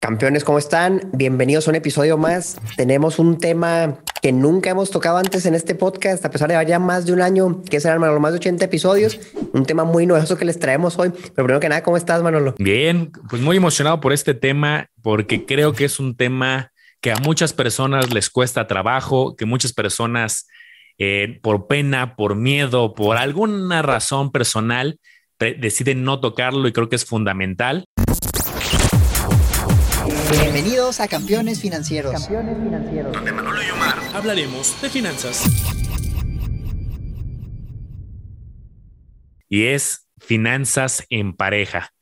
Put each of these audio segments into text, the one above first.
Campeones, ¿cómo están? Bienvenidos a un episodio más. Tenemos un tema que nunca hemos tocado antes en este podcast, a pesar de ya más de un año, que serán los más de 80 episodios. Un tema muy novedoso que les traemos hoy. Pero primero que nada, ¿cómo estás, Manolo? Bien, pues muy emocionado por este tema, porque creo que es un tema que a muchas personas les cuesta trabajo, que muchas personas, eh, por pena, por miedo, por alguna razón personal, deciden no tocarlo y creo que es fundamental. Bienvenidos a Campeones Financieros. Campeones Financieros. Donde Manolo y Omar hablaremos de finanzas. Y es finanzas en pareja.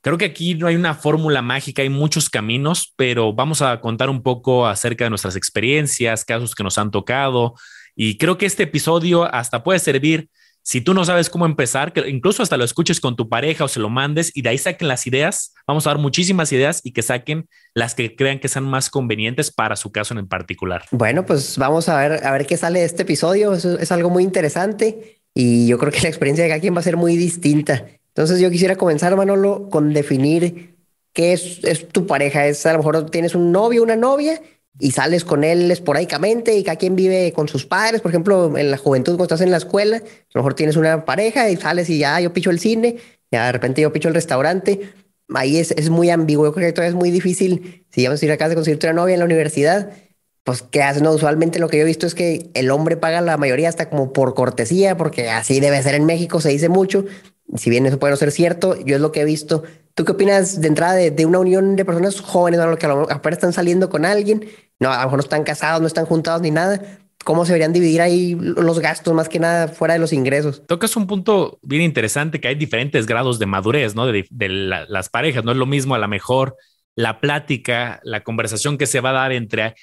Creo que aquí no hay una fórmula mágica, hay muchos caminos, pero vamos a contar un poco acerca de nuestras experiencias, casos que nos han tocado. Y creo que este episodio hasta puede servir si tú no sabes cómo empezar, que incluso hasta lo escuches con tu pareja o se lo mandes y de ahí saquen las ideas. Vamos a dar muchísimas ideas y que saquen las que crean que sean más convenientes para su caso en particular. Bueno, pues vamos a ver, a ver qué sale de este episodio. es algo muy interesante y yo creo que la experiencia de cada quien va a ser muy distinta. Entonces yo quisiera comenzar, Manolo, con definir qué es, es tu pareja. Es a lo mejor tienes un novio, una novia y sales con él esporádicamente y cada quien vive con sus padres. Por ejemplo, en la juventud, cuando estás en la escuela, a lo mejor tienes una pareja y sales y ya yo picho el cine, ya de repente yo picho el restaurante. Ahí es, es muy ambiguo. Yo creo que todavía es muy difícil. Si vamos a ir a casa de conseguirte una novia en la universidad, pues ¿qué haces? No, usualmente lo que yo he visto es que el hombre paga la mayoría hasta como por cortesía, porque así debe ser en México, se dice mucho. Si bien eso puede no ser cierto, yo es lo que he visto ¿Tú qué opinas de entrada de, una unión de personas jóvenes, ¿no? que a lo mejor apenas están saliendo con alguien? No, a lo mejor no están casados, no están juntados ni nada. ¿Cómo se deberían dividir ahí los gastos más que nada fuera de los ingresos? Tocas un punto bien interesante que hay diferentes grados de madurez, ¿no? De, las parejas. No es lo mismo a lo mejor la plática, la conversación que se va a dar entre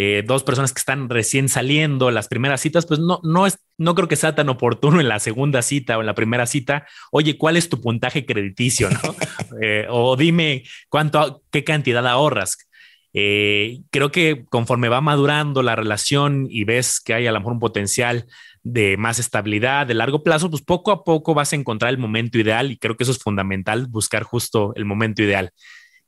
eh, dos personas que están recién saliendo, las primeras citas, pues no, no, es, no creo que sea tan oportuno en la segunda cita o en la primera cita. Oye, ¿cuál es tu puntaje crediticio? ¿no? Eh, o dime cuánto, qué cantidad ahorras. Eh, creo que conforme va madurando la relación y ves que hay a lo mejor un potencial de más estabilidad, de largo plazo, pues poco a poco vas a encontrar el momento ideal y creo que eso es fundamental, buscar justo el momento ideal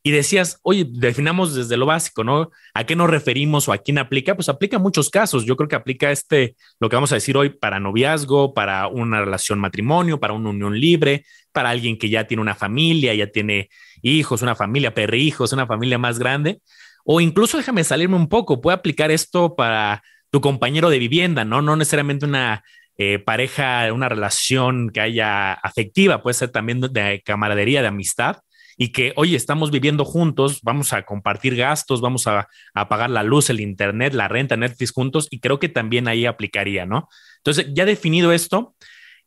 y decías, oye, definamos desde lo básico, ¿no? ¿A qué nos referimos o a quién aplica? Pues aplica muchos casos. Yo creo que aplica este, lo que vamos a decir hoy, para noviazgo, para una relación matrimonio, para una unión libre, para alguien que ya tiene una familia, ya tiene hijos, una familia, perrijos, una familia más grande. O incluso déjame salirme un poco, puede aplicar esto para tu compañero de vivienda, ¿no? No necesariamente una eh, pareja, una relación que haya afectiva, puede ser también de camaradería, de amistad y que, oye, estamos viviendo juntos, vamos a compartir gastos, vamos a, pagar la luz, el internet, la renta, Netflix juntos, y creo que también ahí aplicaría, ¿no? Entonces, ya definido esto,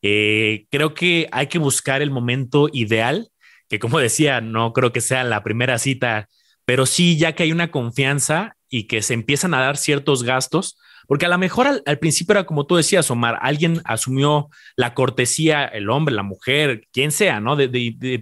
eh, creo que hay que buscar el momento ideal, que como decía, no creo que sea la primera cita, pero sí ya que hay una confianza y que se empiezan a dar ciertos gastos, porque a lo mejor al, principio era como tú decías, Omar, alguien asumió la cortesía, el hombre, la mujer, quien sea, ¿no? de,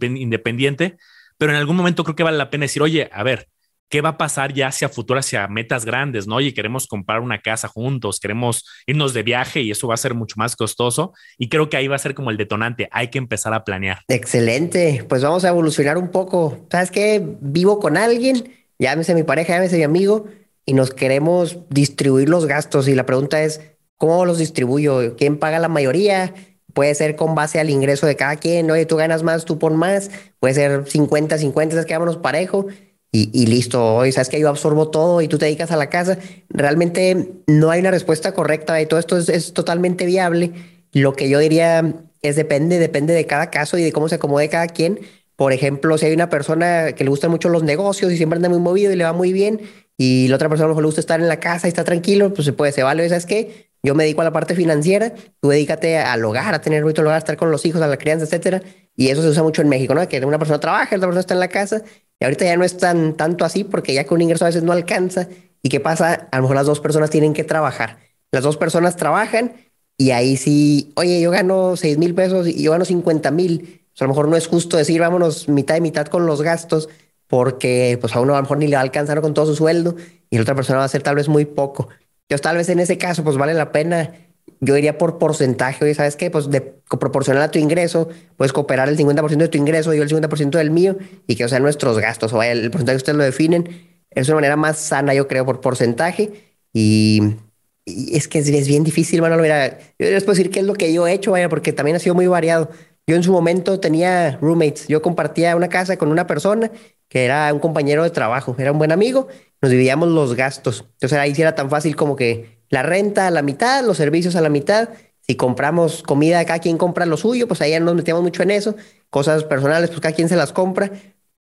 independiente, pero en algún momento creo que vale la pena decir, oye, a ver, ¿qué va a pasar ya hacia futuro, hacia metas grandes, ¿no? Oye, queremos comprar una casa juntos, queremos irnos de viaje y eso va a ser mucho más costoso. Y creo que ahí va a ser como el detonante. Hay que empezar a planear. Excelente. Pues vamos a evolucionar un poco. ¿Sabes qué? Vivo con alguien, llámese mi pareja, llámese mi amigo, y nos queremos distribuir los gastos. Y la pregunta es, ¿cómo los distribuyo? ¿Quién paga la mayoría? Puede ser con base al ingreso de cada quien, oye, tú ganas más, tú pon más, puede ser 50, 50, es que vámonos parejo y, y listo, oye, sabes que yo absorbo todo y tú te dedicas a la casa. Realmente no hay una respuesta correcta y todo esto es, es totalmente viable. Lo que yo diría es depende, depende de cada caso y de cómo se acomode cada quien. Por ejemplo, si hay una persona que le gustan mucho los negocios y siempre anda muy movido y le va muy bien, y la otra persona a lo mejor le gusta estar en la casa y está tranquilo, pues se puede, se vale, ¿sabes qué? Yo me dedico a la parte financiera, tú dedícate al hogar, a tener bonito hogar, a estar con los hijos, a la crianza, etcétera. Y eso se usa mucho en México, ¿no? Que una persona trabaja, otra persona está en la casa. Y ahorita ya no es tan tanto así porque ya que un ingreso a veces no alcanza. ¿Y qué pasa? A lo mejor las dos personas tienen que trabajar. Las dos personas trabajan y ahí sí, oye, yo gano 6 mil pesos y yo gano 50 mil. a lo mejor no es justo decir, vámonos mitad y mitad con los gastos porque pues a uno a lo mejor ni le va a alcanzar con todo su sueldo y la otra persona va a hacer tal vez muy poco. Yo tal vez en ese caso, pues vale la pena yo iría por porcentaje. Oye, ¿sabes qué? Pues de, proporcional a tu ingreso, puedes cooperar el 50% de tu ingreso, yo el 50% del mío, y que o sea nuestros gastos, o vaya, el porcentaje que ustedes lo definen. Es una manera más sana, yo creo, por porcentaje. Y, es que es, bien difícil, mano. Mira, yo les puedo decir qué es lo que yo he hecho, vaya, porque también ha sido muy variado. Yo en su momento tenía roommates. Yo compartía una casa con una persona que era un compañero de trabajo, era un buen amigo. Nos dividíamos los gastos. Entonces ahí sí era tan fácil como que la renta a la mitad, los servicios a la mitad. Si compramos comida, cada quien compra lo suyo, pues ahí nos metíamos mucho en eso. Cosas personales, pues cada quien se las compra.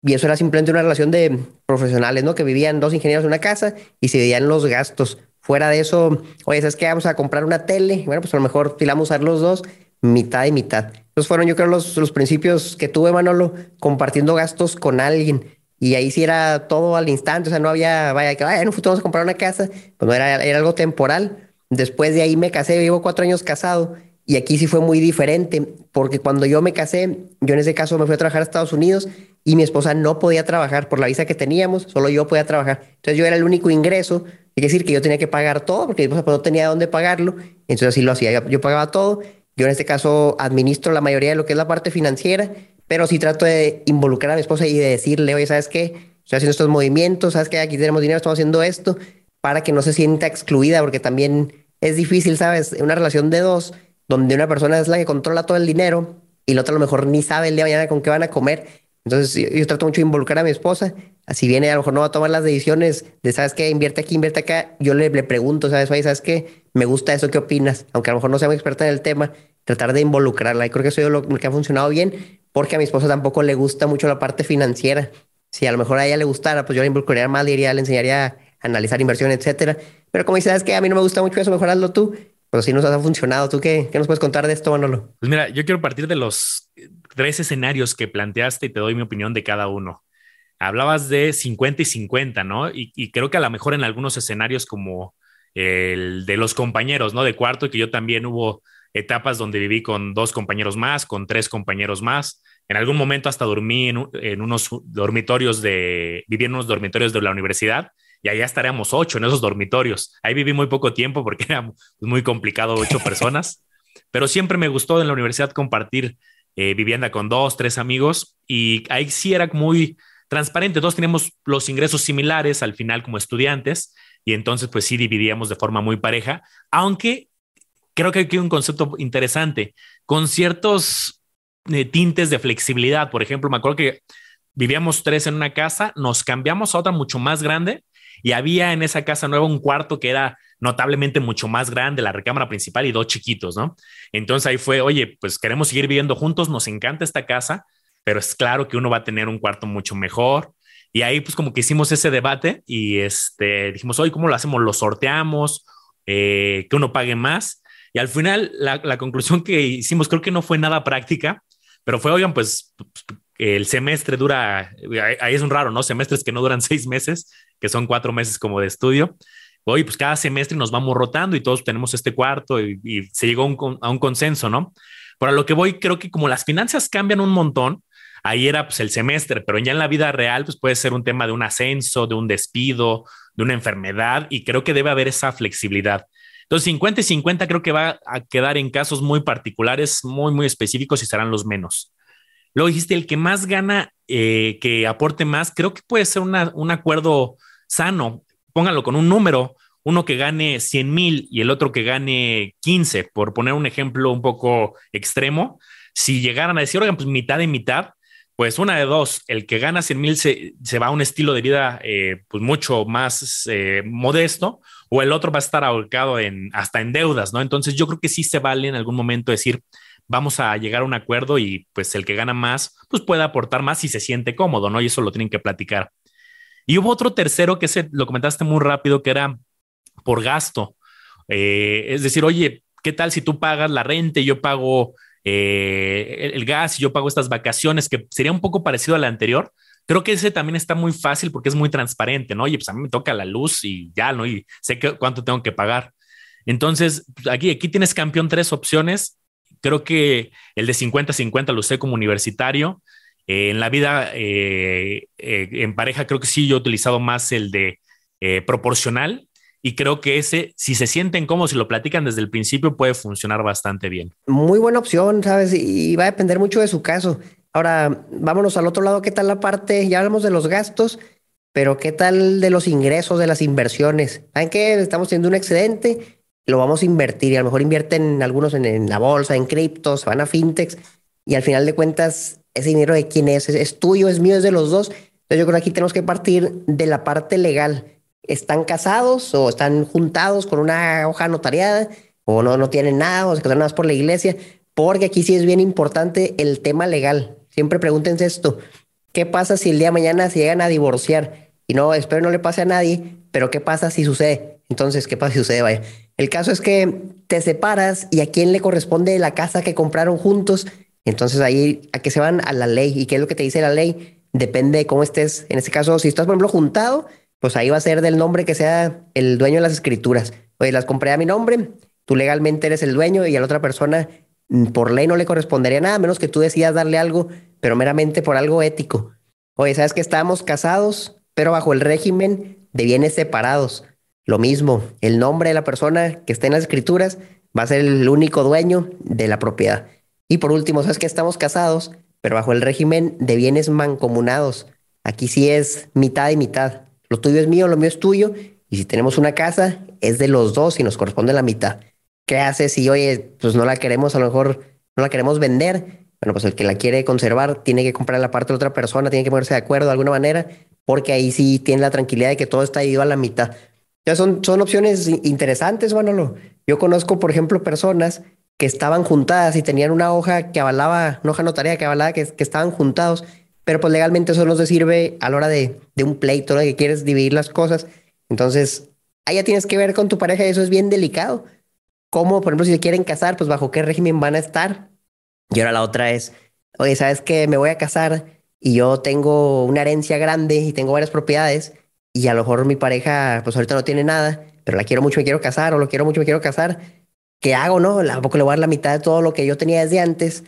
Y eso era simplemente una relación de profesionales, ¿no? Que vivían dos ingenieros en una casa y se dividían los gastos. Fuera de eso, oye, ¿sabes qué? Vamos a comprar una tele. Bueno, pues a lo mejor filamos usar los dos, mitad y mitad. Esos fueron, yo creo, los, los principios que tuve, Manolo, compartiendo gastos con alguien. Y ahí sí era todo al instante, o sea, no había, vaya, que en un futuro vamos a comprar una casa, pues no era, era algo temporal. Después de ahí me casé, llevo cuatro años casado y aquí sí fue muy diferente, porque cuando yo me casé, yo en ese caso me fui a trabajar a Estados Unidos y mi esposa no podía trabajar por la visa que teníamos, solo yo podía trabajar. Entonces yo era el único ingreso, es decir, que yo tenía que pagar todo, porque mi esposa pues, no tenía dónde pagarlo, entonces así lo hacía, yo pagaba todo. Yo en este caso administro la mayoría de lo que es la parte financiera pero sí trato de involucrar a mi esposa y de decirle, oye, ¿sabes qué? Estoy haciendo estos movimientos, ¿sabes qué? Aquí tenemos dinero, estamos haciendo esto, para que no se sienta excluida, porque también es difícil, ¿sabes? Una relación de dos, donde una persona es la que controla todo el dinero y la otra a lo mejor ni sabe el día de mañana con qué van a comer. Entonces yo, trato mucho de involucrar a mi esposa. Así viene, a lo mejor no va a tomar las decisiones de, ¿sabes qué? Invierte aquí, invierte acá. Yo le, le pregunto, ¿sabes? Oye, ¿sabes qué? Me gusta eso, ¿qué opinas? Aunque a lo mejor no sea muy experta en el tema, tratar de involucrarla. Y creo que eso es lo que ha funcionado bien porque a mi esposa tampoco le gusta mucho la parte financiera. Si a lo mejor a ella le gustara, pues yo le involucraría más, le le enseñaría a analizar inversión, etcétera. Pero como dices, que a mí no me gusta mucho eso, mejor hazlo tú. Pero si nos ha funcionado. ¿Tú qué, qué nos puedes contar de esto, Manolo? Pues mira, yo quiero partir de los tres escenarios que planteaste y te doy mi opinión de cada uno. Hablabas de 50 y 50, ¿no? Y, y creo que a lo mejor en algunos escenarios como el de los compañeros, ¿no? De cuarto, que yo también hubo etapas donde viví con dos compañeros más, con tres compañeros más. En algún momento hasta dormí en, unos dormitorios de, viví en unos dormitorios de la universidad y allá estaríamos ocho en esos dormitorios. Ahí viví muy poco tiempo porque era muy complicado ocho personas, pero siempre me gustó en la universidad compartir eh, vivienda con dos, tres amigos y ahí sí era muy transparente. Todos teníamos los ingresos similares al final como estudiantes y entonces pues sí dividíamos de forma muy pareja, aunque creo que hay un concepto interesante, con ciertos eh, tintes de flexibilidad. Por ejemplo, me acuerdo que vivíamos tres en una casa, nos cambiamos a otra mucho más grande y había en esa casa nueva un cuarto que era notablemente mucho más grande, la recámara principal y dos chiquitos, ¿no? Entonces ahí fue, oye, pues queremos seguir viviendo juntos, nos encanta esta casa, pero es claro que uno va a tener un cuarto mucho mejor. Y ahí pues como que hicimos ese debate y este, dijimos, oye, ¿cómo lo hacemos? ¿Lo sorteamos? Eh, ¿Que uno pague más? Y al final, la, conclusión que hicimos creo que no fue nada práctica, pero fue, oigan, pues el semestre dura, ahí es un raro, ¿no? Semestres que no duran seis meses, que son cuatro meses como de estudio. Oye, pues cada semestre nos vamos rotando y todos tenemos este cuarto y, se llegó a un consenso, ¿no? Por lo que voy, creo que como las finanzas cambian un montón, ahí era pues el semestre, pero ya en la vida real pues puede ser un tema de un ascenso, de un despido, de una enfermedad y creo que debe haber esa flexibilidad. Entonces, 50 y 50 creo que va a quedar en casos muy particulares, muy, muy específicos y serán los menos. Luego dijiste, el que más gana, eh, que aporte más, creo que puede ser un acuerdo sano. Póngalo con un número, uno que gane 100 mil y el otro que gane 15, por poner un ejemplo un poco extremo. Si llegaran a decir, oigan, pues mitad y mitad, pues una de dos, el que gana 100 mil se, va a un estilo de vida eh, pues mucho más eh, modesto o el otro va a estar ahorcado en, hasta en deudas, ¿no? Entonces yo creo que sí se vale en algún momento decir, vamos a llegar a un acuerdo y pues el que gana más, pues puede aportar más si se siente cómodo, ¿no? Y eso lo tienen que platicar. Y hubo otro tercero que se, lo comentaste muy rápido, que era por gasto. Eh, es decir, oye, ¿qué tal si tú pagas la renta y yo pago eh, el, gas y yo pago estas vacaciones, que sería un poco parecido a la anterior? Creo que ese también está muy fácil porque es muy transparente, ¿no? Oye, pues a mí me toca la luz y ya, ¿no? Y sé cuánto tengo que pagar. Entonces, pues, aquí, aquí tienes campeón tres opciones. Creo que el de 50-50 lo usé como universitario. Eh, en la vida eh, en pareja, creo que sí, yo he utilizado más el de proporcional. Y creo que ese, si se sienten cómodos y lo platican desde el principio, puede funcionar bastante bien. Muy buena opción, ¿sabes? Y va a depender mucho de su caso. Ahora, vámonos al otro lado, ¿qué tal la parte? Ya hablamos de los gastos, pero ¿qué tal de los ingresos, de las inversiones? ¿Saben qué? Estamos teniendo un excedente, lo vamos a invertir y a lo mejor invierten algunos en, la bolsa, en criptos, van a fintechs y al final de cuentas, ese dinero de quién es, es, tuyo, es mío, es de los dos. Entonces yo creo que aquí tenemos que partir de la parte legal están casados o están juntados con una hoja notariada o no, no tienen nada o se casaron nada más por la iglesia, porque aquí sí es bien importante el tema legal. Siempre pregúntense esto, ¿qué pasa si el día de mañana se llegan a divorciar? Y no, espero no le pase a nadie, pero ¿qué pasa si sucede? Entonces, ¿qué pasa si sucede? Vaya. El caso es que te separas y a quién le corresponde la casa que compraron juntos. Entonces ahí a que se van a la ley. ¿Y qué es lo que te dice la ley? Depende de cómo estés. En este caso, si estás, por ejemplo, juntado, pues ahí va a ser del nombre que sea el dueño de las escrituras. Oye, las compré a mi nombre, tú legalmente eres el dueño y a la otra persona mm, por ley no le correspondería nada, menos que tú decidas darle algo, pero meramente por algo ético. Oye, ¿sabes que estábamos casados, pero bajo el régimen de bienes separados? Lo mismo, el nombre de la persona que esté en las escrituras va a ser el único dueño de la propiedad. Y por último, ¿sabes que estamos casados, pero bajo el régimen de bienes mancomunados? Aquí sí es mitad y mitad. Lo tuyo es mío, lo mío es tuyo. Y si tenemos una casa, es de los dos y nos corresponde la mitad. ¿Qué haces si, oye, pues no la queremos, a lo mejor no la queremos vender? Bueno, pues el que la quiere conservar tiene que comprar la parte de otra persona, tiene que ponerse de acuerdo de alguna manera, porque ahí sí tiene la tranquilidad de que todo está ido a la mitad. Ya son, son opciones interesantes, Manolo. Yo conozco, por ejemplo, personas que estaban juntadas y tenían una hoja que avalaba, una hoja notaria que avalaba que, que estaban juntados pero pues legalmente eso no se sirve a la hora de, de un pleito, de que quieres dividir las cosas. Entonces, ahí ya tienes que ver con tu pareja y eso es bien delicado. ¿Cómo, por ejemplo, si se quieren casar, pues bajo qué régimen van a estar? Y ahora la otra es, oye, ¿sabes qué? Me voy a casar y yo tengo una herencia grande y tengo varias propiedades y a lo mejor mi pareja, pues ahorita no tiene nada, pero la quiero mucho, me quiero casar o lo quiero mucho, me quiero casar. ¿Qué hago, no? ¿A poco le voy a dar la mitad de todo lo que yo tenía desde antes?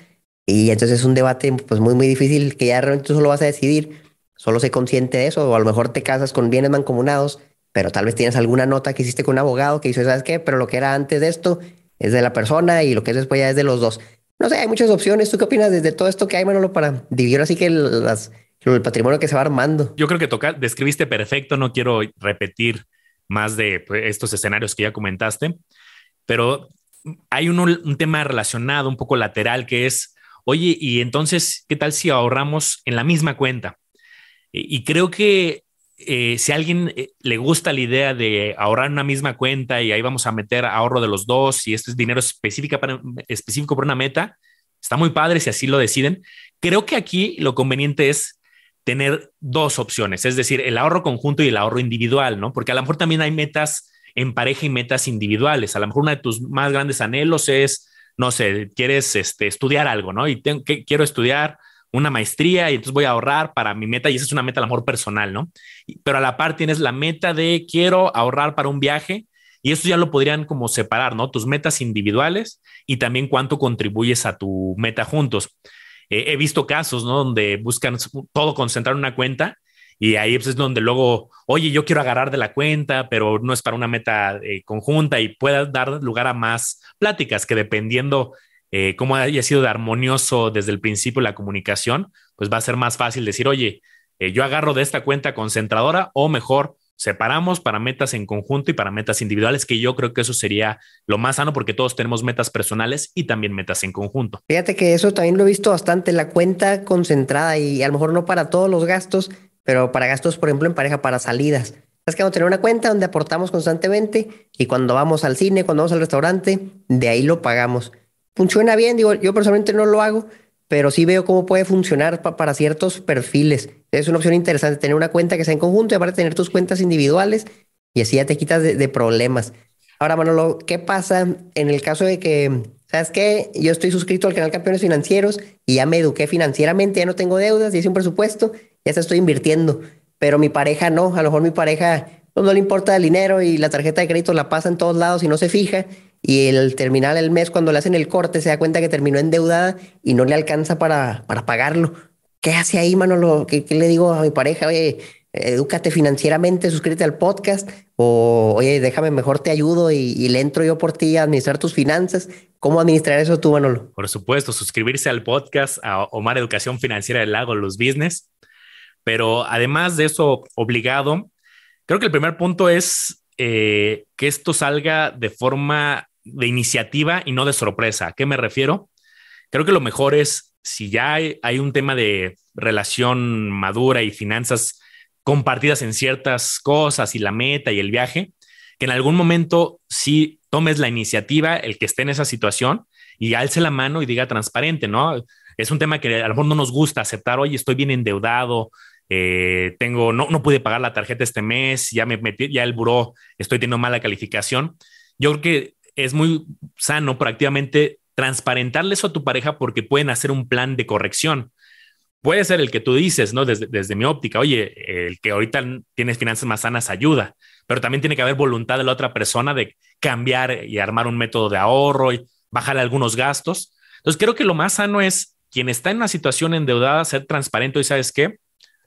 Y entonces es un debate pues muy, muy difícil que ya realmente tú solo vas a decidir, solo sé consciente de eso, o a lo mejor te casas con bienes mancomunados, pero tal vez tienes alguna nota que hiciste con un abogado que dice, ¿sabes qué? Pero lo que era antes de esto es de la persona y lo que es después ya es de los dos. No sé, hay muchas opciones. ¿Tú qué opinas desde todo esto que hay, Manolo, para dividir así que las, el patrimonio que se va armando? Yo creo que toca, describiste perfecto, no quiero repetir más de pues, estos escenarios que ya comentaste, pero hay un tema relacionado, un poco lateral, que es Oye, y entonces, ¿qué tal si ahorramos en la misma cuenta? Y, creo que eh, si a alguien eh, le gusta la idea de ahorrar en una misma cuenta y ahí vamos a meter ahorro de los dos y esto es dinero específico para, específico para una meta, está muy padre si así lo deciden. Creo que aquí lo conveniente es tener dos opciones, es decir, el ahorro conjunto y el ahorro individual, ¿no? Porque a lo mejor también hay metas en pareja y metas individuales. A lo mejor uno de tus más grandes anhelos es no sé, quieres este, estudiar algo, ¿no? Y tengo, que, quiero estudiar una maestría y entonces voy a ahorrar para mi meta y esa es una meta a lo mejor personal, ¿no? Pero a la par tienes la meta de quiero ahorrar para un viaje y eso ya lo podrían como separar, ¿no? Tus metas individuales y también cuánto contribuyes a tu meta juntos. he visto casos, ¿no? Donde buscan todo concentrar en una cuenta y ahí pues, es donde luego, oye, yo quiero agarrar de la cuenta, pero no es para una meta eh, conjunta y pueda dar lugar a más pláticas que dependiendo eh, cómo haya sido de armonioso desde el principio la comunicación, pues va a ser más fácil decir, oye, eh, yo agarro de esta cuenta concentradora o mejor separamos para metas en conjunto y para metas individuales, que yo creo que eso sería lo más sano porque todos tenemos metas personales y también metas en conjunto. Fíjate que eso también lo he visto bastante, la cuenta concentrada y a lo mejor no para todos los gastos, pero para gastos, por ejemplo, en pareja, para salidas. Es que vamos a tener una cuenta donde aportamos constantemente y cuando vamos al cine, cuando vamos al restaurante, de ahí lo pagamos. Funciona bien, digo, yo personalmente no lo hago, pero sí veo cómo puede funcionar para ciertos perfiles. Es una opción interesante tener una cuenta que sea en conjunto y aparte tener tus cuentas individuales y así ya te quitas de, problemas. Ahora, Manolo, ¿qué pasa en el caso de que, sabes qué? Yo estoy suscrito al canal Campeones Financieros y ya me eduqué financieramente, ya no tengo deudas, y hice un presupuesto ya se estoy invirtiendo, pero mi pareja no, a lo mejor mi pareja pues, no le importa el dinero y la tarjeta de crédito la pasa en todos lados y no se fija y el terminal el mes cuando le hacen el corte se da cuenta que terminó endeudada y no le alcanza para, para pagarlo. ¿Qué hace ahí, Manolo? ¿Qué, ¿Qué, le digo a mi pareja? Oye, edúcate financieramente, suscríbete al podcast o oye, déjame mejor te ayudo y, le entro yo por ti a administrar tus finanzas. ¿Cómo administrar eso tú, Manolo? Por supuesto, suscribirse al podcast a Omar Educación Financiera del Lago, los business. Pero además de eso, obligado, creo que el primer punto es eh, que esto salga de forma de iniciativa y no de sorpresa. ¿A qué me refiero? Creo que lo mejor es, si ya hay, hay un tema de relación madura y finanzas compartidas en ciertas cosas y la meta y el viaje, que en algún momento sí tomes la iniciativa, el que esté en esa situación y alce la mano y diga transparente, ¿no? Es un tema que a lo mejor no nos gusta aceptar, oye, estoy bien endeudado, eh, tengo, no, no pude pagar la tarjeta este mes, ya me metí, ya el buró, estoy teniendo mala calificación. Yo creo que es muy sano proactivamente transparentarle eso a tu pareja porque pueden hacer un plan de corrección. Puede ser el que tú dices, ¿no? Desde, desde mi óptica, oye, el que ahorita tienes finanzas más sanas ayuda, pero también tiene que haber voluntad de la otra persona de cambiar y armar un método de ahorro y bajar algunos gastos. Entonces, creo que lo más sano es quien está en una situación endeudada, ser transparente y sabes qué,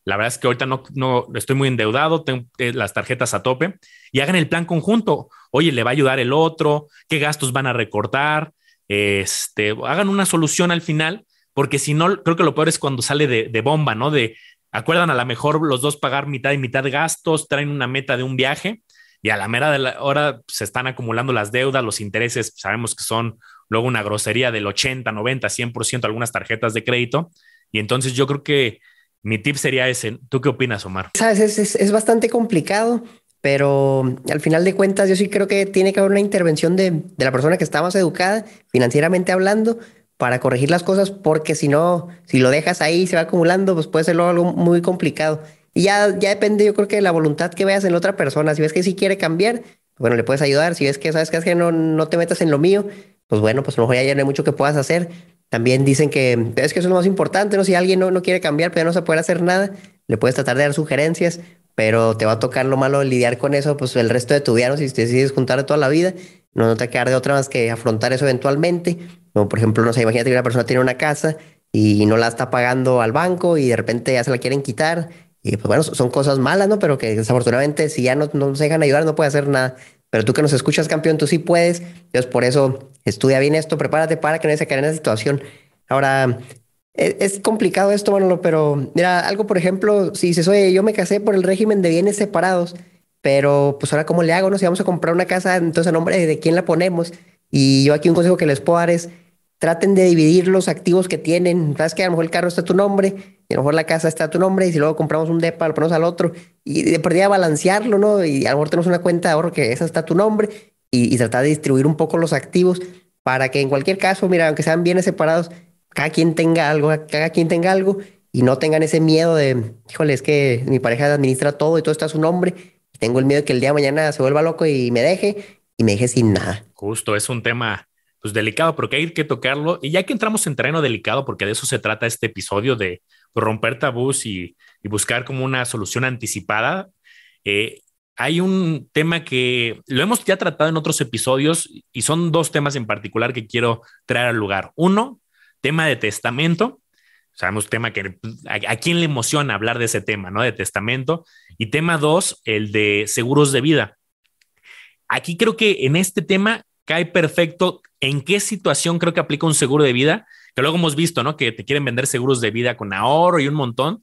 la verdad es que ahorita no, no estoy muy endeudado, tengo eh, las tarjetas a tope y hagan el plan conjunto. Oye, le va a ayudar el otro, qué gastos van a recortar, este, hagan una solución al final, porque si no, creo que lo peor es cuando sale de, bomba, ¿no? De acuerdan a lo mejor los dos pagar mitad y mitad de gastos, traen una meta de un viaje y a la mera de la hora se están acumulando las deudas, los intereses, sabemos que son luego una grosería del 80, 90, 100% algunas tarjetas de crédito. Y entonces yo creo que mi tip sería ese. ¿Tú qué opinas, Omar? Sabes, es, es, bastante complicado, pero al final de cuentas yo sí creo que tiene que haber una intervención de, de la persona que está más educada, financieramente hablando, para corregir las cosas, porque si no, si lo dejas ahí se va acumulando, pues puede ser algo muy complicado. Y ya, ya depende, yo creo que de la voluntad que veas en la otra persona. Si ves que sí quiere cambiar, bueno, le puedes ayudar. Si ves que sabes que, es que no, no te metas en lo mío, pues bueno, pues a lo mejor ya no hay mucho que puedas hacer. También dicen que es que eso es lo más importante, ¿no? Si alguien no, no quiere cambiar, pero no se puede hacer nada, le puedes tratar de dar sugerencias, pero te va a tocar lo malo lidiar con eso, pues el resto de tu vida, ¿no? Si te decides juntar toda la vida, no, te va quedar de otra más que afrontar eso eventualmente. Como por ejemplo, no sé, imagínate que una persona tiene una casa y no la está pagando al banco y de repente ya se la quieren quitar. Y pues bueno, son cosas malas, ¿no? Pero que desafortunadamente si ya no, no se dejan ayudar, no puede hacer nada. Pero tú que nos escuchas, campeón, tú sí puedes. Entonces, por eso estudia bien esto, prepárate para que no se caiga en esa situación. Ahora, e, es, complicado esto, Manolo, pero mira, algo, por ejemplo, si dices, oye, yo me casé por el régimen de bienes separados, pero pues ahora, ¿cómo le hago? No? Si vamos a comprar una casa, entonces, ¿a nombre de quién la ponemos? Y yo aquí un consejo que les puedo dar es, traten de dividir los activos que tienen. Sabes que a lo mejor el carro está a tu nombre, y a lo mejor la casa está a tu nombre, y si luego compramos un DEPA, lo ponemos al otro, y de perdida balancearlo, ¿no? Y a lo mejor tenemos una cuenta de ahorro que esa está a tu nombre, y, tratar de distribuir un poco los activos para que en cualquier caso, mira, aunque sean bienes separados, cada quien tenga algo, cada quien tenga algo, y no tengan ese miedo de, híjole, es que mi pareja administra todo y todo está a su nombre, y tengo el miedo de que el día de mañana se vuelva loco y me deje, y me deje sin nada. Justo, es un tema pues delicado, porque hay que tocarlo. Y ya que entramos en terreno delicado, porque de eso se trata este episodio de romper tabús y, buscar como una solución anticipada, eh, hay un tema que lo hemos ya tratado en otros episodios y son dos temas en particular que quiero traer al lugar. Uno, tema de testamento. Sabemos tema que a, a, quién le emociona hablar de ese tema, ¿no? De testamento. Y tema dos, el de seguros de vida. Aquí creo que en este tema cae perfecto en qué situación creo que aplica un seguro de vida, que luego hemos visto, ¿no? Que te quieren vender seguros de vida con ahorro y un montón.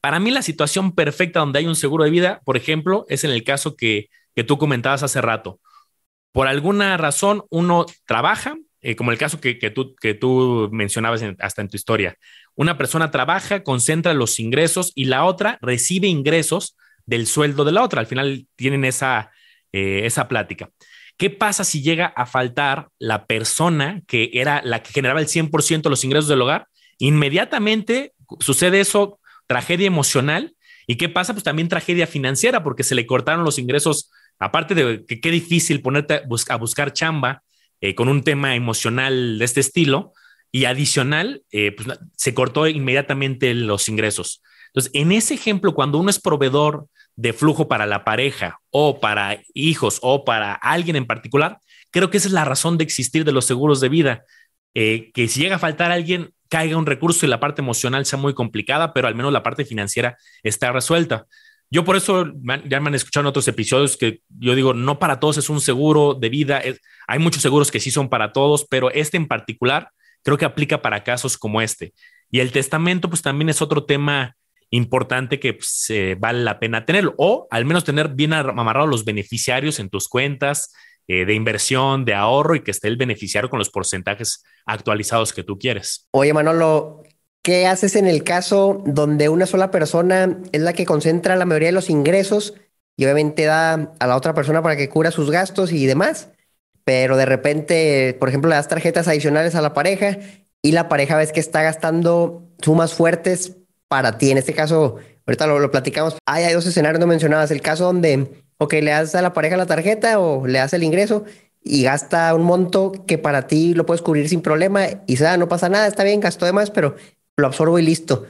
Para mí la situación perfecta donde hay un seguro de vida, por ejemplo, es en el caso que, que tú comentabas hace rato. Por alguna razón uno trabaja, eh, como el caso que, que, tú, que tú mencionabas hasta en tu historia. Una persona trabaja, concentra los ingresos y la otra recibe ingresos del sueldo de la otra. Al final tienen esa, eh, esa plática. ¿Qué pasa si llega a faltar la persona que era la que generaba el 100% de los ingresos del hogar? Inmediatamente sucede eso, tragedia emocional. ¿Y qué pasa? Pues también tragedia financiera porque se le cortaron los ingresos. Aparte de que qué difícil ponerte a, buscar chamba eh, con un tema emocional de este estilo y adicional, eh, pues se cortó inmediatamente los ingresos. Entonces, en ese ejemplo, cuando uno es proveedor de flujo para la pareja o para hijos o para alguien en particular, creo que esa es la razón de existir de los seguros de vida. Eh, que si llega a faltar alguien, caiga un recurso y la parte emocional sea muy complicada, pero al menos la parte financiera está resuelta. Yo por eso ya me han escuchado en otros episodios que yo digo, no para todos es un seguro de vida. hay muchos seguros que sí son para todos, pero este en particular creo que aplica para casos como este. Y el testamento, pues también es otro tema importante que pues, vale la pena tenerlo, o al menos tener bien amarrados los beneficiarios en tus cuentas eh, de inversión, de ahorro y que esté el beneficiario con los porcentajes actualizados que tú quieres. Oye, Manolo, ¿Qué haces en el caso donde una sola persona es la que concentra la mayoría de los ingresos y obviamente da a la otra persona para que cubra sus gastos y demás? Pero de repente, por ejemplo, le das tarjetas adicionales a la pareja y la pareja ves que está gastando sumas fuertes para ti. En este caso, ahorita lo, platicamos. hay dos escenarios no mencionabas. El caso donde, le das a la pareja la tarjeta o le das el ingreso y gasta un monto que para ti lo puedes cubrir sin problema y sea, no pasa nada, está bien, gastó de más, pero lo absorbo y listo.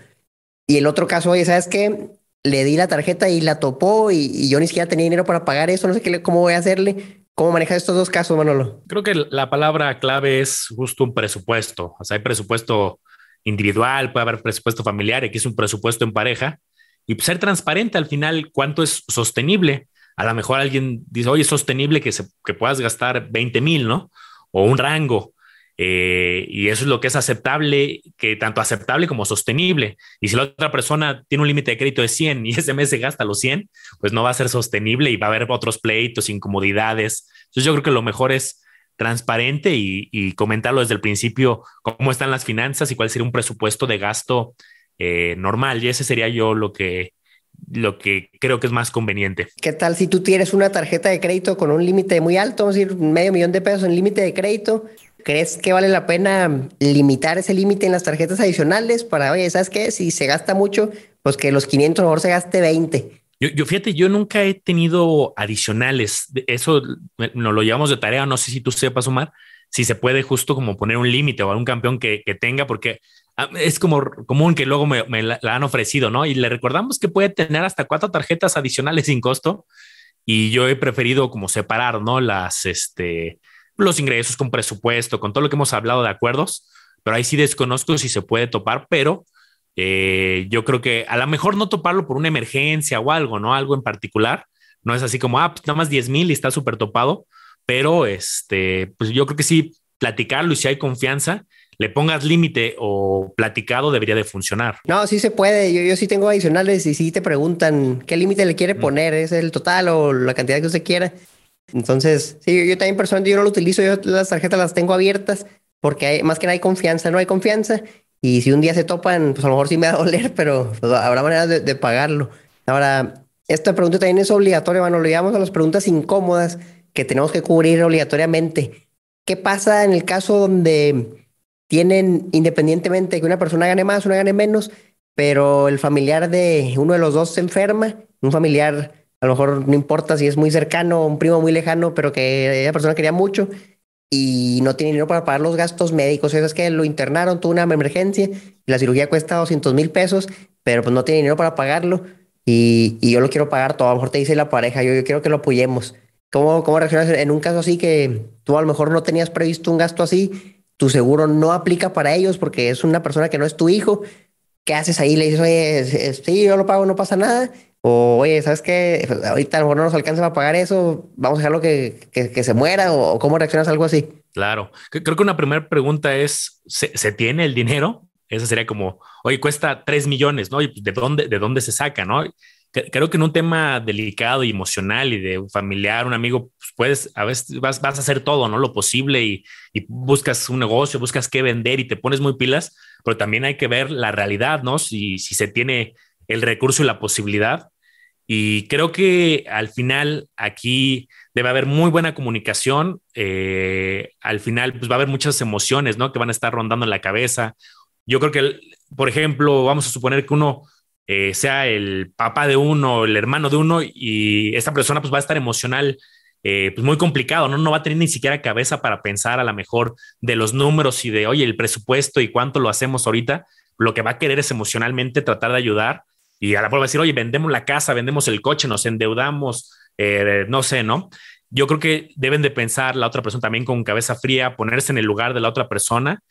Y el otro caso, oye, ¿sabes qué? Le di la tarjeta y la topó y, yo ni siquiera tenía dinero para pagar eso, no sé qué, cómo voy a hacerle. ¿Cómo manejar estos dos casos, Manolo? Creo que la palabra clave es justo un presupuesto. O sea, hay presupuesto individual, puede haber presupuesto familiar, aquí es un presupuesto en pareja. Y ser transparente al final, cuánto es sostenible. A lo mejor alguien dice, oye, es sostenible que, que puedas gastar 20 mil, ¿no? O un rango. Eh, y eso es lo que es aceptable, que tanto aceptable como sostenible. Y si la otra persona tiene un límite de crédito de 100 y ese mes se gasta los 100, pues no va a ser sostenible y va a haber otros pleitos, incomodidades. Entonces yo creo que lo mejor es transparente y, comentarlo desde el principio, cómo están las finanzas y cuál sería un presupuesto de gasto eh, normal. Y ese sería yo lo que, lo que creo que es más conveniente. ¿Qué tal si tú tienes una tarjeta de crédito con un límite muy alto, vamos a decir medio millón de pesos en límite de crédito? ¿Crees que vale la pena limitar ese límite en las tarjetas adicionales para, oye, ¿sabes qué? Si se gasta mucho, pues que los 500 mejor se gaste 20. Yo, yo, fíjate, yo nunca he tenido adicionales. Eso nos lo llevamos de tarea. No sé si tú sepas, Omar, si se puede justo como poner un límite o algún campeón que, que, tenga, porque ah, es como común que luego me, me la, la, han ofrecido, ¿no? Y le recordamos que puede tener hasta cuatro tarjetas adicionales sin costo. Y yo he preferido como separar, ¿no? Las, este, los ingresos, con presupuesto, con todo lo que hemos hablado de acuerdos, pero ahí sí desconozco si se puede topar, pero eh, yo creo que a lo mejor no toparlo por una emergencia o algo, ¿no? Algo en particular. No es así como, ah, pues nada más 10 mil y está súper topado, pero este, pues yo creo que sí, platicarlo y si hay confianza, le pongas límite o platicado debería de funcionar. No, sí se puede. Yo, yo sí tengo adicionales y si te preguntan qué límite le quiere poner, es el total o la cantidad que usted quiera. Entonces, sí, yo, también personalmente yo no lo utilizo, yo las tarjetas las tengo abiertas porque hay, más que nada hay confianza, no hay confianza. Y si un día se topan, pues a lo mejor sí me va a doler, pero pues, habrá manera de, pagarlo. Ahora, esta pregunta también es obligatoria, bueno, lo llamamos a las preguntas incómodas que tenemos que cubrir obligatoriamente. ¿Qué pasa en el caso donde tienen, independientemente que una persona gane más, una gane menos, pero el familiar de uno de los dos se enferma, un familiar a lo mejor no importa si es muy cercano, un primo muy lejano, pero que esa persona quería mucho y no tiene dinero para pagar los gastos médicos. Eso es que lo internaron, tuvo una emergencia la cirugía cuesta 200 mil pesos, pero pues no tiene dinero para pagarlo y, y, yo lo quiero pagar todo. A lo mejor te dice la pareja, yo, yo quiero que lo apoyemos. ¿Cómo, ¿Cómo reaccionas en un caso así que tú a lo mejor no tenías previsto un gasto así? Tu seguro no aplica para ellos porque es una persona que no es tu hijo. ¿Qué haces ahí? Le dices, oye, sí, yo lo pago, no pasa nada o, oye, ¿sabes qué? Ahorita a lo mejor no nos alcanza a pagar eso, vamos a dejarlo que, que, se muera o cómo reaccionas a algo así. Claro, creo que una primera pregunta es, ¿se, ¿se, tiene el dinero? Esa sería como, oye, cuesta 3 millones, ¿no? Pues, ¿de dónde, ¿De dónde se saca, no? Creo que en un tema delicado y emocional y de un familiar, un amigo, pues puedes, a veces vas, vas a hacer todo, ¿no? Lo posible y, y buscas un negocio, buscas qué vender y te pones muy pilas, pero también hay que ver la realidad, ¿no? Si, si se tiene el recurso y la posibilidad. Y creo que al final aquí debe haber muy buena comunicación. Eh, al final, pues va a haber muchas emociones, ¿no? Que van a estar rondando en la cabeza. Yo creo que, por ejemplo, vamos a suponer que uno eh, sea el papá de uno, el hermano de uno, y esta persona pues va a estar emocional, eh, pues muy complicado, ¿no? No va a tener ni siquiera cabeza para pensar a lo mejor de los números y de, oye, el presupuesto y cuánto lo hacemos ahorita. Lo que va a querer es emocionalmente tratar de ayudar y a la prueba decir, oye, vendemos la casa, vendemos el coche, nos endeudamos, eh, no sé, ¿no? Yo creo que deben de pensar la otra persona también con cabeza fría, ponerse en el lugar de la otra persona.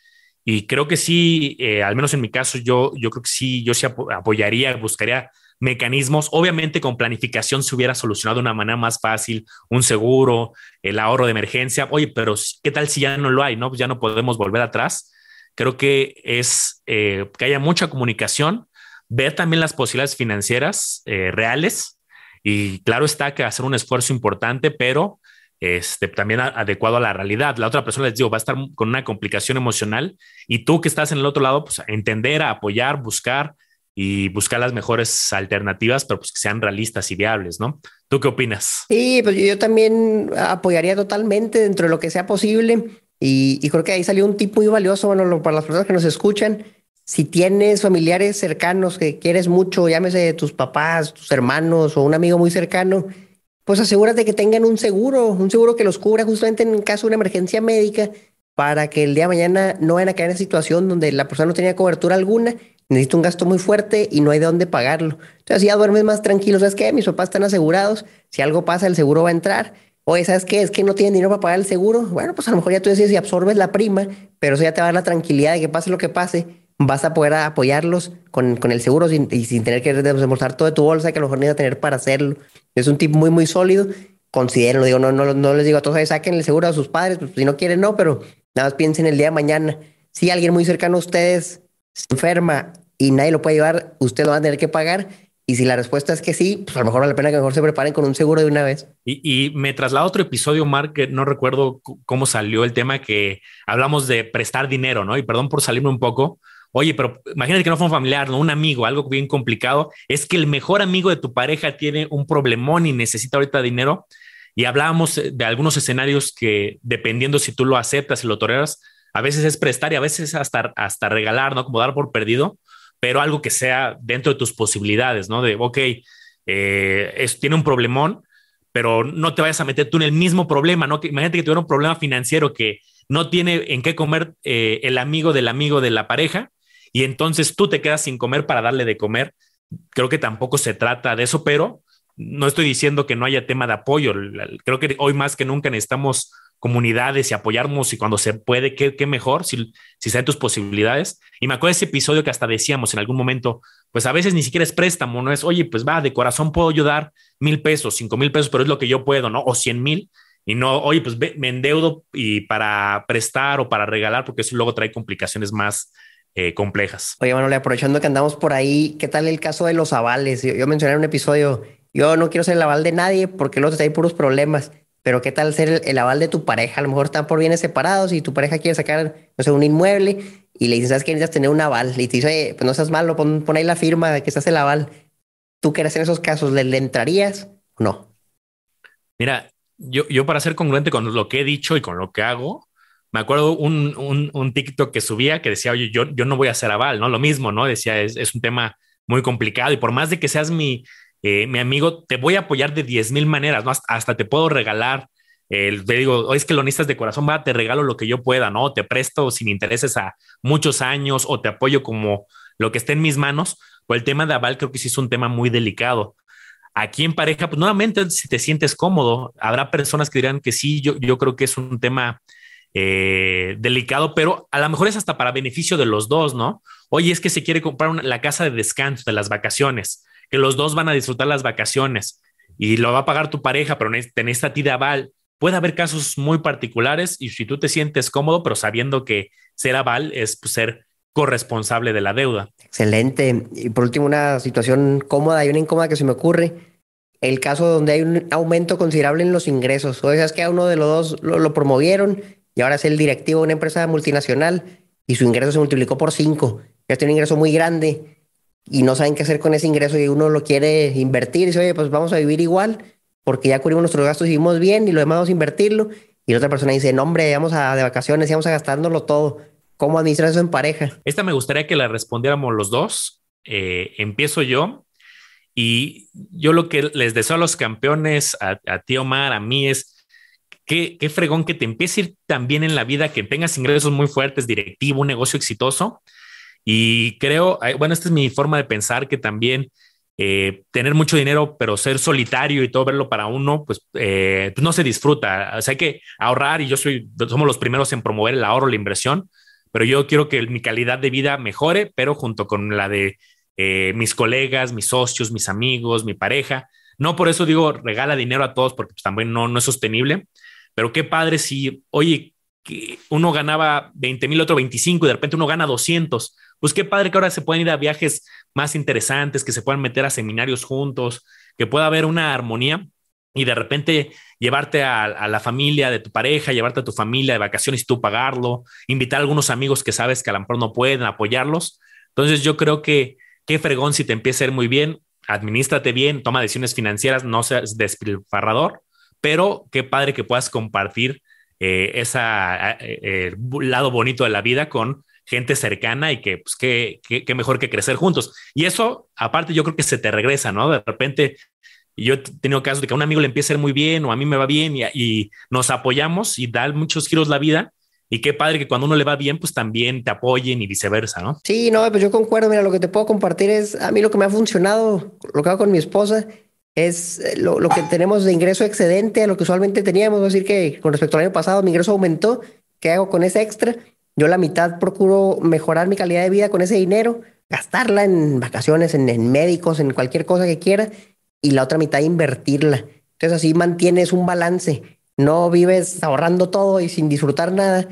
Y creo que sí, eh, al menos en mi caso, yo, yo creo que sí, yo sí apoyaría, buscaría mecanismos. Obviamente con planificación se hubiera solucionado de una manera más fácil, un seguro, el ahorro de emergencia. Oye, pero ¿qué tal si ya no lo hay? No, pues ya no podemos volver atrás. Creo que es eh, que haya mucha comunicación, ver también las posibilidades financieras eh, reales y claro está que hacer un esfuerzo importante, pero este, también adecuado a la realidad. La otra persona, les digo, va a estar con una complicación emocional y tú que estás en el otro lado, pues entender, apoyar, buscar y buscar las mejores alternativas, pero pues que sean realistas y viables, ¿no? ¿Tú qué opinas? Sí, pues yo también apoyaría totalmente dentro de lo que sea posible y, creo que ahí salió un tip muy valioso, bueno, para las personas que nos escuchan. Si tienes familiares cercanos que quieres mucho, llámese tus papás, tus hermanos o un amigo muy cercano, pues asegúrate que tengan un seguro, un seguro que los cubra justamente en caso de una emergencia médica para que el día de mañana no vayan a caer en una situación donde la persona no tenía cobertura alguna, necesita un gasto muy fuerte y no hay de dónde pagarlo. Entonces ya duermes más tranquilo, ¿sabes qué? Mis papás están asegurados, si algo pasa el seguro va a entrar. Oye, ¿sabes qué? Es que no tienen dinero para pagar el seguro. Bueno, pues a lo mejor ya tú decides si absorbes la prima, pero eso ya te va a dar la tranquilidad de que pase lo que pase, vas a poder apoyarlos con, con el seguro sin, y sin tener que demostrar todo de tu bolsa que a lo mejor ni a tener para hacerlo. Es un tip muy, muy sólido. Considero, digo, no, no, no les digo a todos, saquen el seguro a sus padres, pues si no quieren, no, pero nada más piensen el día de mañana. Si alguien muy cercano a ustedes se enferma y nadie lo puede llevar, ustedes lo van a tener que pagar. Y si la respuesta es que sí, pues a lo mejor vale la pena que mejor se preparen con un seguro de una vez. Y, y me traslado a otro episodio, Mark, que no recuerdo cómo salió el tema que hablamos de prestar dinero, ¿no? Y perdón por salirme un poco, Oye, pero imagínate que no fue un familiar, ¿no? un amigo, algo bien complicado. Es que el mejor amigo de tu pareja tiene un problemón y necesita ahorita dinero. Y hablábamos eh, de algunos escenarios que, dependiendo si tú lo aceptas y lo toleras, a veces es prestar y a veces hasta, hasta regalar, ¿no? Como dar por perdido, pero algo que sea dentro de tus posibilidades, ¿no? De, ok, eh, tiene un problemón, pero no te vayas a meter tú en el mismo problema, ¿no? Que, imagínate que tuviera un problema financiero que no tiene en qué comer eh, el amigo del amigo de la pareja y entonces tú te quedas sin comer para darle de comer. Creo que tampoco se trata de eso, pero no estoy diciendo que no haya tema de apoyo. Creo que hoy más que nunca necesitamos comunidades y apoyarnos y cuando se puede, qué, mejor si, si sean tus posibilidades. Y me acuerdo ese episodio que hasta decíamos en algún momento, pues a veces ni siquiera es préstamo, no es, oye, pues va, de corazón puedo yo dar mil pesos, cinco mil pesos, pero es lo que yo puedo, ¿no? O cien mil. Y no, oye, pues me endeudo y para prestar o para regalar, porque eso luego trae complicaciones más, eh, complejas. Oye, Manuel, aprovechando que andamos por ahí, ¿qué tal el caso de los avales? Yo, mencioné en un episodio, yo no quiero ser el aval de nadie porque luego te hay puros problemas, pero ¿qué tal ser el, aval de tu pareja? A lo mejor están por bienes separados y tu pareja quiere sacar, no sé, un inmueble y le dices, ¿sabes que necesitas tener un aval? Y te dice, pues no seas malo, pon, ahí la firma de que estás el aval. ¿Tú qué eres en esos casos? ¿Le, entrarías o no? Mira, yo, yo para ser congruente con lo que he dicho y con lo que hago, me acuerdo un, un, un, TikTok que subía que decía, oye, yo, yo no voy a hacer aval, ¿no? Lo mismo, ¿no? Decía, es, es un tema muy complicado y por más de que seas mi, eh, mi amigo, te voy a apoyar de 10 mil maneras, ¿no? Hasta, te puedo regalar, eh, te digo, es que lo necesitas de corazón, va, te regalo lo que yo pueda, ¿no? Te presto sin intereses a muchos años o te apoyo como lo que esté en mis manos. O el tema de aval creo que sí es un tema muy delicado. Aquí en pareja, pues nuevamente, si te sientes cómodo, habrá personas que dirán que sí, yo, yo creo que es un tema eh, delicado, pero a lo mejor es hasta para beneficio de los dos, ¿no? Oye, es que se quiere comprar la casa de descanso, de las vacaciones, que los dos van a disfrutar las vacaciones y lo va a pagar tu pareja, pero tenés a ti de aval. Puede haber casos muy particulares y si tú te sientes cómodo, pero sabiendo que ser aval es pues, ser corresponsable de la deuda. Excelente. Y por último, una situación cómoda y una incómoda que se me ocurre. El caso donde hay un aumento considerable en los ingresos. O es que a uno de los dos lo promovieron y ahora es el directivo de una empresa multinacional y su ingreso se multiplicó por cinco. Ya tiene un ingreso muy grande y no saben qué hacer con ese ingreso y uno lo quiere invertir y dice, oye, pues vamos a vivir igual porque ya cubrimos nuestros gastos y vivimos bien y lo demás vamos a invertirlo. Y la otra persona dice, no, hombre, vamos a de vacaciones y vamos a gastándolo todo. ¿Cómo administrar eso en pareja? Esta me gustaría que la respondiéramos los dos. Eh, empiezo yo. Y yo lo que les deseo a los campeones, a, a ti Omar, a mí es qué, fregón que te empiece a ir tan bien en la vida, que tengas ingresos muy fuertes, directivo, un negocio exitoso. Y creo, bueno, esta es mi forma de pensar que también eh, tener mucho dinero, pero ser solitario y todo verlo para uno, pues, eh, pues no se disfruta. O sea, hay que ahorrar y yo soy, somos los primeros en promover el ahorro, la inversión, pero yo quiero que mi calidad de vida mejore, pero junto con la de eh, mis colegas, mis socios, mis amigos, mi pareja. No por eso digo regala dinero a todos, porque pues, también no, no es sostenible, pero qué padre si, oye, que uno ganaba 20 mil, otro 25 y de repente uno gana 200. Pues qué padre que ahora se pueden ir a viajes más interesantes, que se puedan meter a seminarios juntos, que pueda haber una armonía y de repente llevarte a, la familia de tu pareja, llevarte a tu familia de vacaciones y tú pagarlo, invitar a algunos amigos que sabes que a lo mejor no pueden apoyarlos. Entonces yo creo que qué fregón si te empieza a ir muy bien, administrate bien, toma decisiones financieras, no seas despilfarrador, pero qué padre que puedas compartir eh, ese eh, lado bonito de la vida con gente cercana y que, pues, qué, qué, mejor que crecer juntos. Y eso, aparte, yo creo que se te regresa, ¿no? De repente, yo he tenido casos de que a un amigo le empieza a ir muy bien o a mí me va bien y, y nos apoyamos y da muchos giros la vida. Y qué padre que cuando uno le va bien, pues también te apoyen y viceversa, ¿no? Sí, no, pues yo concuerdo. Mira, lo que te puedo compartir es a mí lo que me ha funcionado, lo que hago con mi esposa, es eh, lo, lo, que tenemos de ingreso excedente a lo que usualmente teníamos. Es decir, que con respecto al año pasado mi ingreso aumentó. ¿Qué hago con ese extra? Yo la mitad procuro mejorar mi calidad de vida con ese dinero, gastarla en vacaciones, en, en médicos, en cualquier cosa que quiera, y la otra mitad invertirla. Entonces así mantienes un balance. No vives ahorrando todo y sin disfrutar nada,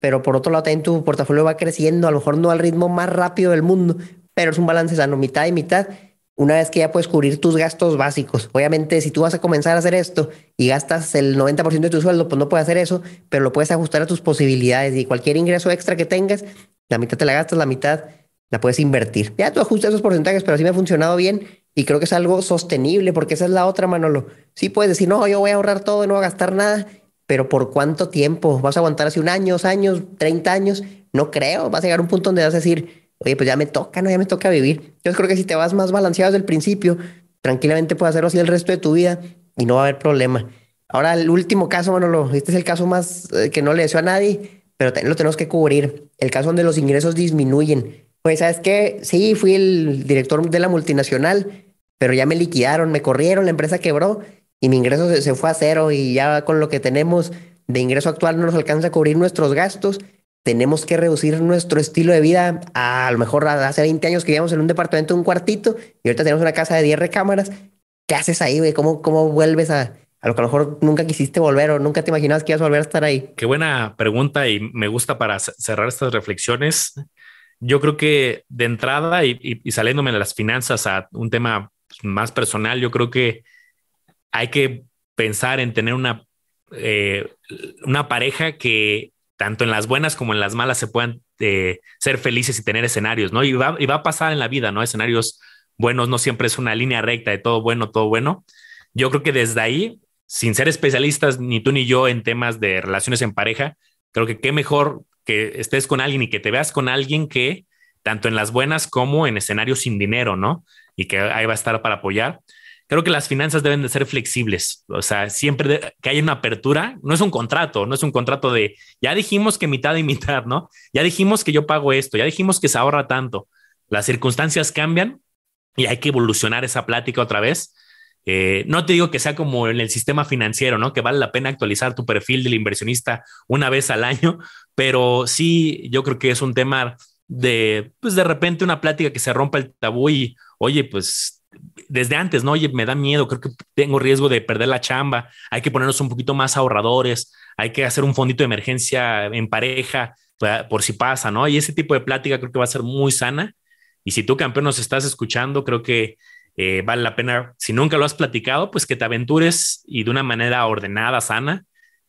pero por otro lado también tu portafolio va creciendo, a lo mejor no al ritmo más rápido del mundo, pero es un balance sano, mitad y mitad. Una vez que ya puedes cubrir tus gastos básicos. Obviamente, si tú vas a comenzar a hacer esto y gastas el 90% de tu sueldo, pues no puedes hacer eso, pero lo puedes ajustar a tus posibilidades y cualquier ingreso extra que tengas, la mitad te la gastas, la mitad la puedes invertir. Ya tú ajustas esos porcentajes, pero así me ha funcionado bien y creo que es algo sostenible porque esa es la otra, Manolo. Sí puedes decir, no, yo voy a ahorrar todo no voy a gastar nada, pero ¿por cuánto tiempo? ¿Vas a aguantar así un año, dos años, 30 años? No creo. Vas a llegar a un punto donde vas a decir, oye, pues ya me toca, ¿no? Ya me toca vivir. Yo creo que si te vas más balanceado desde el principio, tranquilamente puedes hacerlo así el resto de tu vida y no va a haber problema. Ahora, el último caso, Manolo, este es el caso más eh, que no le deseo a nadie, pero lo tenemos que cubrir. El caso donde los ingresos disminuyen. Pues, ¿sabes qué? Sí, fui el director de la multinacional, pero ya me liquidaron, me corrieron, la empresa quebró y mi ingreso se, se fue a cero y ya con lo que tenemos de ingreso actual no nos alcanza a cubrir nuestros gastos tenemos que reducir nuestro estilo de vida. A, lo mejor hace 20 años que vivíamos en un departamento de un cuartito y ahorita tenemos una casa de 10 recámaras. ¿Qué haces ahí, güey? ¿Cómo, ¿Cómo vuelves a, a lo que a lo mejor nunca quisiste volver o nunca te imaginabas que ibas a volver a estar ahí? Qué buena pregunta y me gusta para cerrar estas reflexiones. Yo creo que de entrada y, y, saliéndome de las finanzas a un tema más personal, yo creo que hay que pensar en tener una, eh, una pareja que tanto en las buenas como en las malas se puedan eh, ser felices y tener escenarios, ¿no? Y va, y va a pasar en la vida, ¿no? Escenarios buenos no siempre es una línea recta de todo bueno, todo bueno. Yo creo que desde ahí, sin ser especialistas ni tú ni yo en temas de relaciones en pareja, creo que qué mejor que estés con alguien y que te veas con alguien que tanto en las buenas como en escenarios sin dinero, ¿no? Y que ahí va a estar para apoyar creo que las finanzas deben de ser flexibles. O sea, siempre que haya una apertura, no es un contrato, no es un contrato de ya dijimos que mitad y mitad, ¿no? Ya dijimos que yo pago esto, ya dijimos que se ahorra tanto. Las circunstancias cambian y hay que evolucionar esa plática otra vez. Eh, no te digo que sea como en el sistema financiero, ¿no? Que vale la pena actualizar tu perfil del inversionista una vez al año, pero sí, yo creo que es un tema de, pues de repente una plática que se rompa el tabú y, oye, pues desde antes, ¿no? Oye, me da miedo, creo que tengo riesgo de perder la chamba, hay que ponernos un poquito más ahorradores, hay que hacer un fondito de emergencia en pareja por si pasa, ¿no? Y ese tipo de plática creo que va a ser muy sana. Y si tú, campeón, nos estás escuchando, creo que eh, vale la pena, si nunca lo has platicado, pues que te aventures y de una manera ordenada, sana,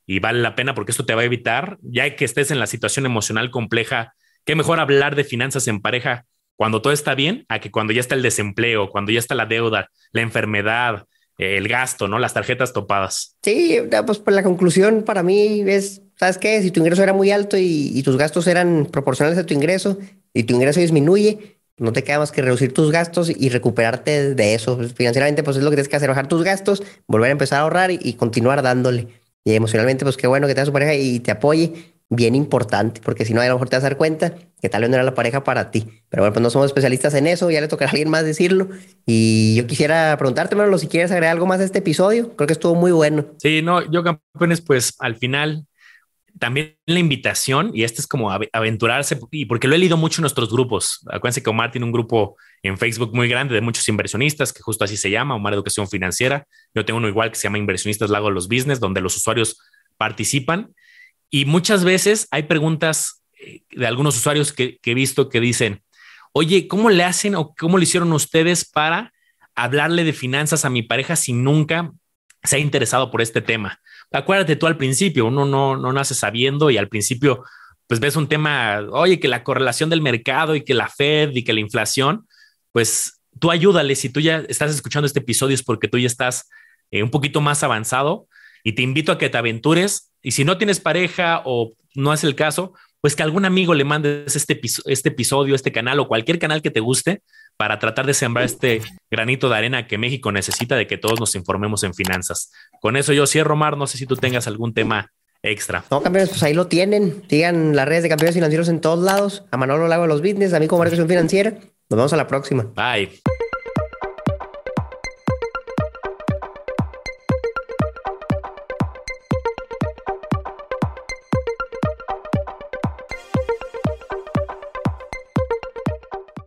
y vale la pena porque esto te va a evitar, ya que estés en la situación emocional compleja, qué mejor hablar de finanzas en pareja cuando todo está bien a que cuando ya está el desempleo, cuando ya está la deuda, la enfermedad, eh, el gasto, ¿no? Las tarjetas topadas. Sí, pues, pues la conclusión para mí es, ¿sabes qué? Si tu ingreso era muy alto y, tus gastos eran proporcionales a tu ingreso y tu ingreso disminuye, no te queda más que reducir tus gastos y recuperarte de eso. Pues, financieramente, pues es lo que tienes que hacer, bajar tus gastos, volver a empezar a ahorrar y, continuar dándole. Y emocionalmente, pues qué bueno que tengas tu pareja y te apoye bien importante, porque si no, a lo mejor te vas a dar cuenta que tal vez no era la pareja para ti. Pero bueno, pues no somos especialistas en eso, ya le tocará a alguien más decirlo. Y yo quisiera preguntarte, Manolo, si quieres agregar algo más a este episodio. Creo que estuvo muy bueno. Sí, no, yo campeones, pues al final también la invitación, y este es como aventurarse, y porque lo he leído mucho en nuestros grupos. Acuérdense que Omar tiene un grupo en Facebook muy grande de muchos inversionistas, que justo así se llama, Omar Educación Financiera. Yo tengo uno igual que se llama Inversionistas Lago de los Business, donde los usuarios participan. Y muchas veces hay preguntas eh, de algunos usuarios que, he visto que dicen, oye, ¿cómo le hacen o cómo le hicieron ustedes para hablarle de finanzas a mi pareja si nunca se ha interesado por este tema? acuérdate tú al principio, uno no, no nace sabiendo y al principio pues ves un tema, oye, que la correlación del mercado y que la Fed y que la inflación, pues tú ayúdale, si tú ya estás escuchando este episodio es porque tú ya estás eh, un poquito más avanzado y te invito a que te aventures y si no tienes pareja o no es el caso, pues que algún amigo le mandes este, este episodio, este canal o cualquier canal que te guste para tratar de sembrar este granito de arena que México necesita de que todos nos informemos en finanzas. Con eso yo cierro, Mar. No sé si tú tengas algún tema extra. No, campeones, pues ahí lo tienen. Sigan las redes de campeones financieros en todos lados. A Manolo Lago de los Business, a mí como Marcación Financiera. Nos vemos a la próxima. Bye.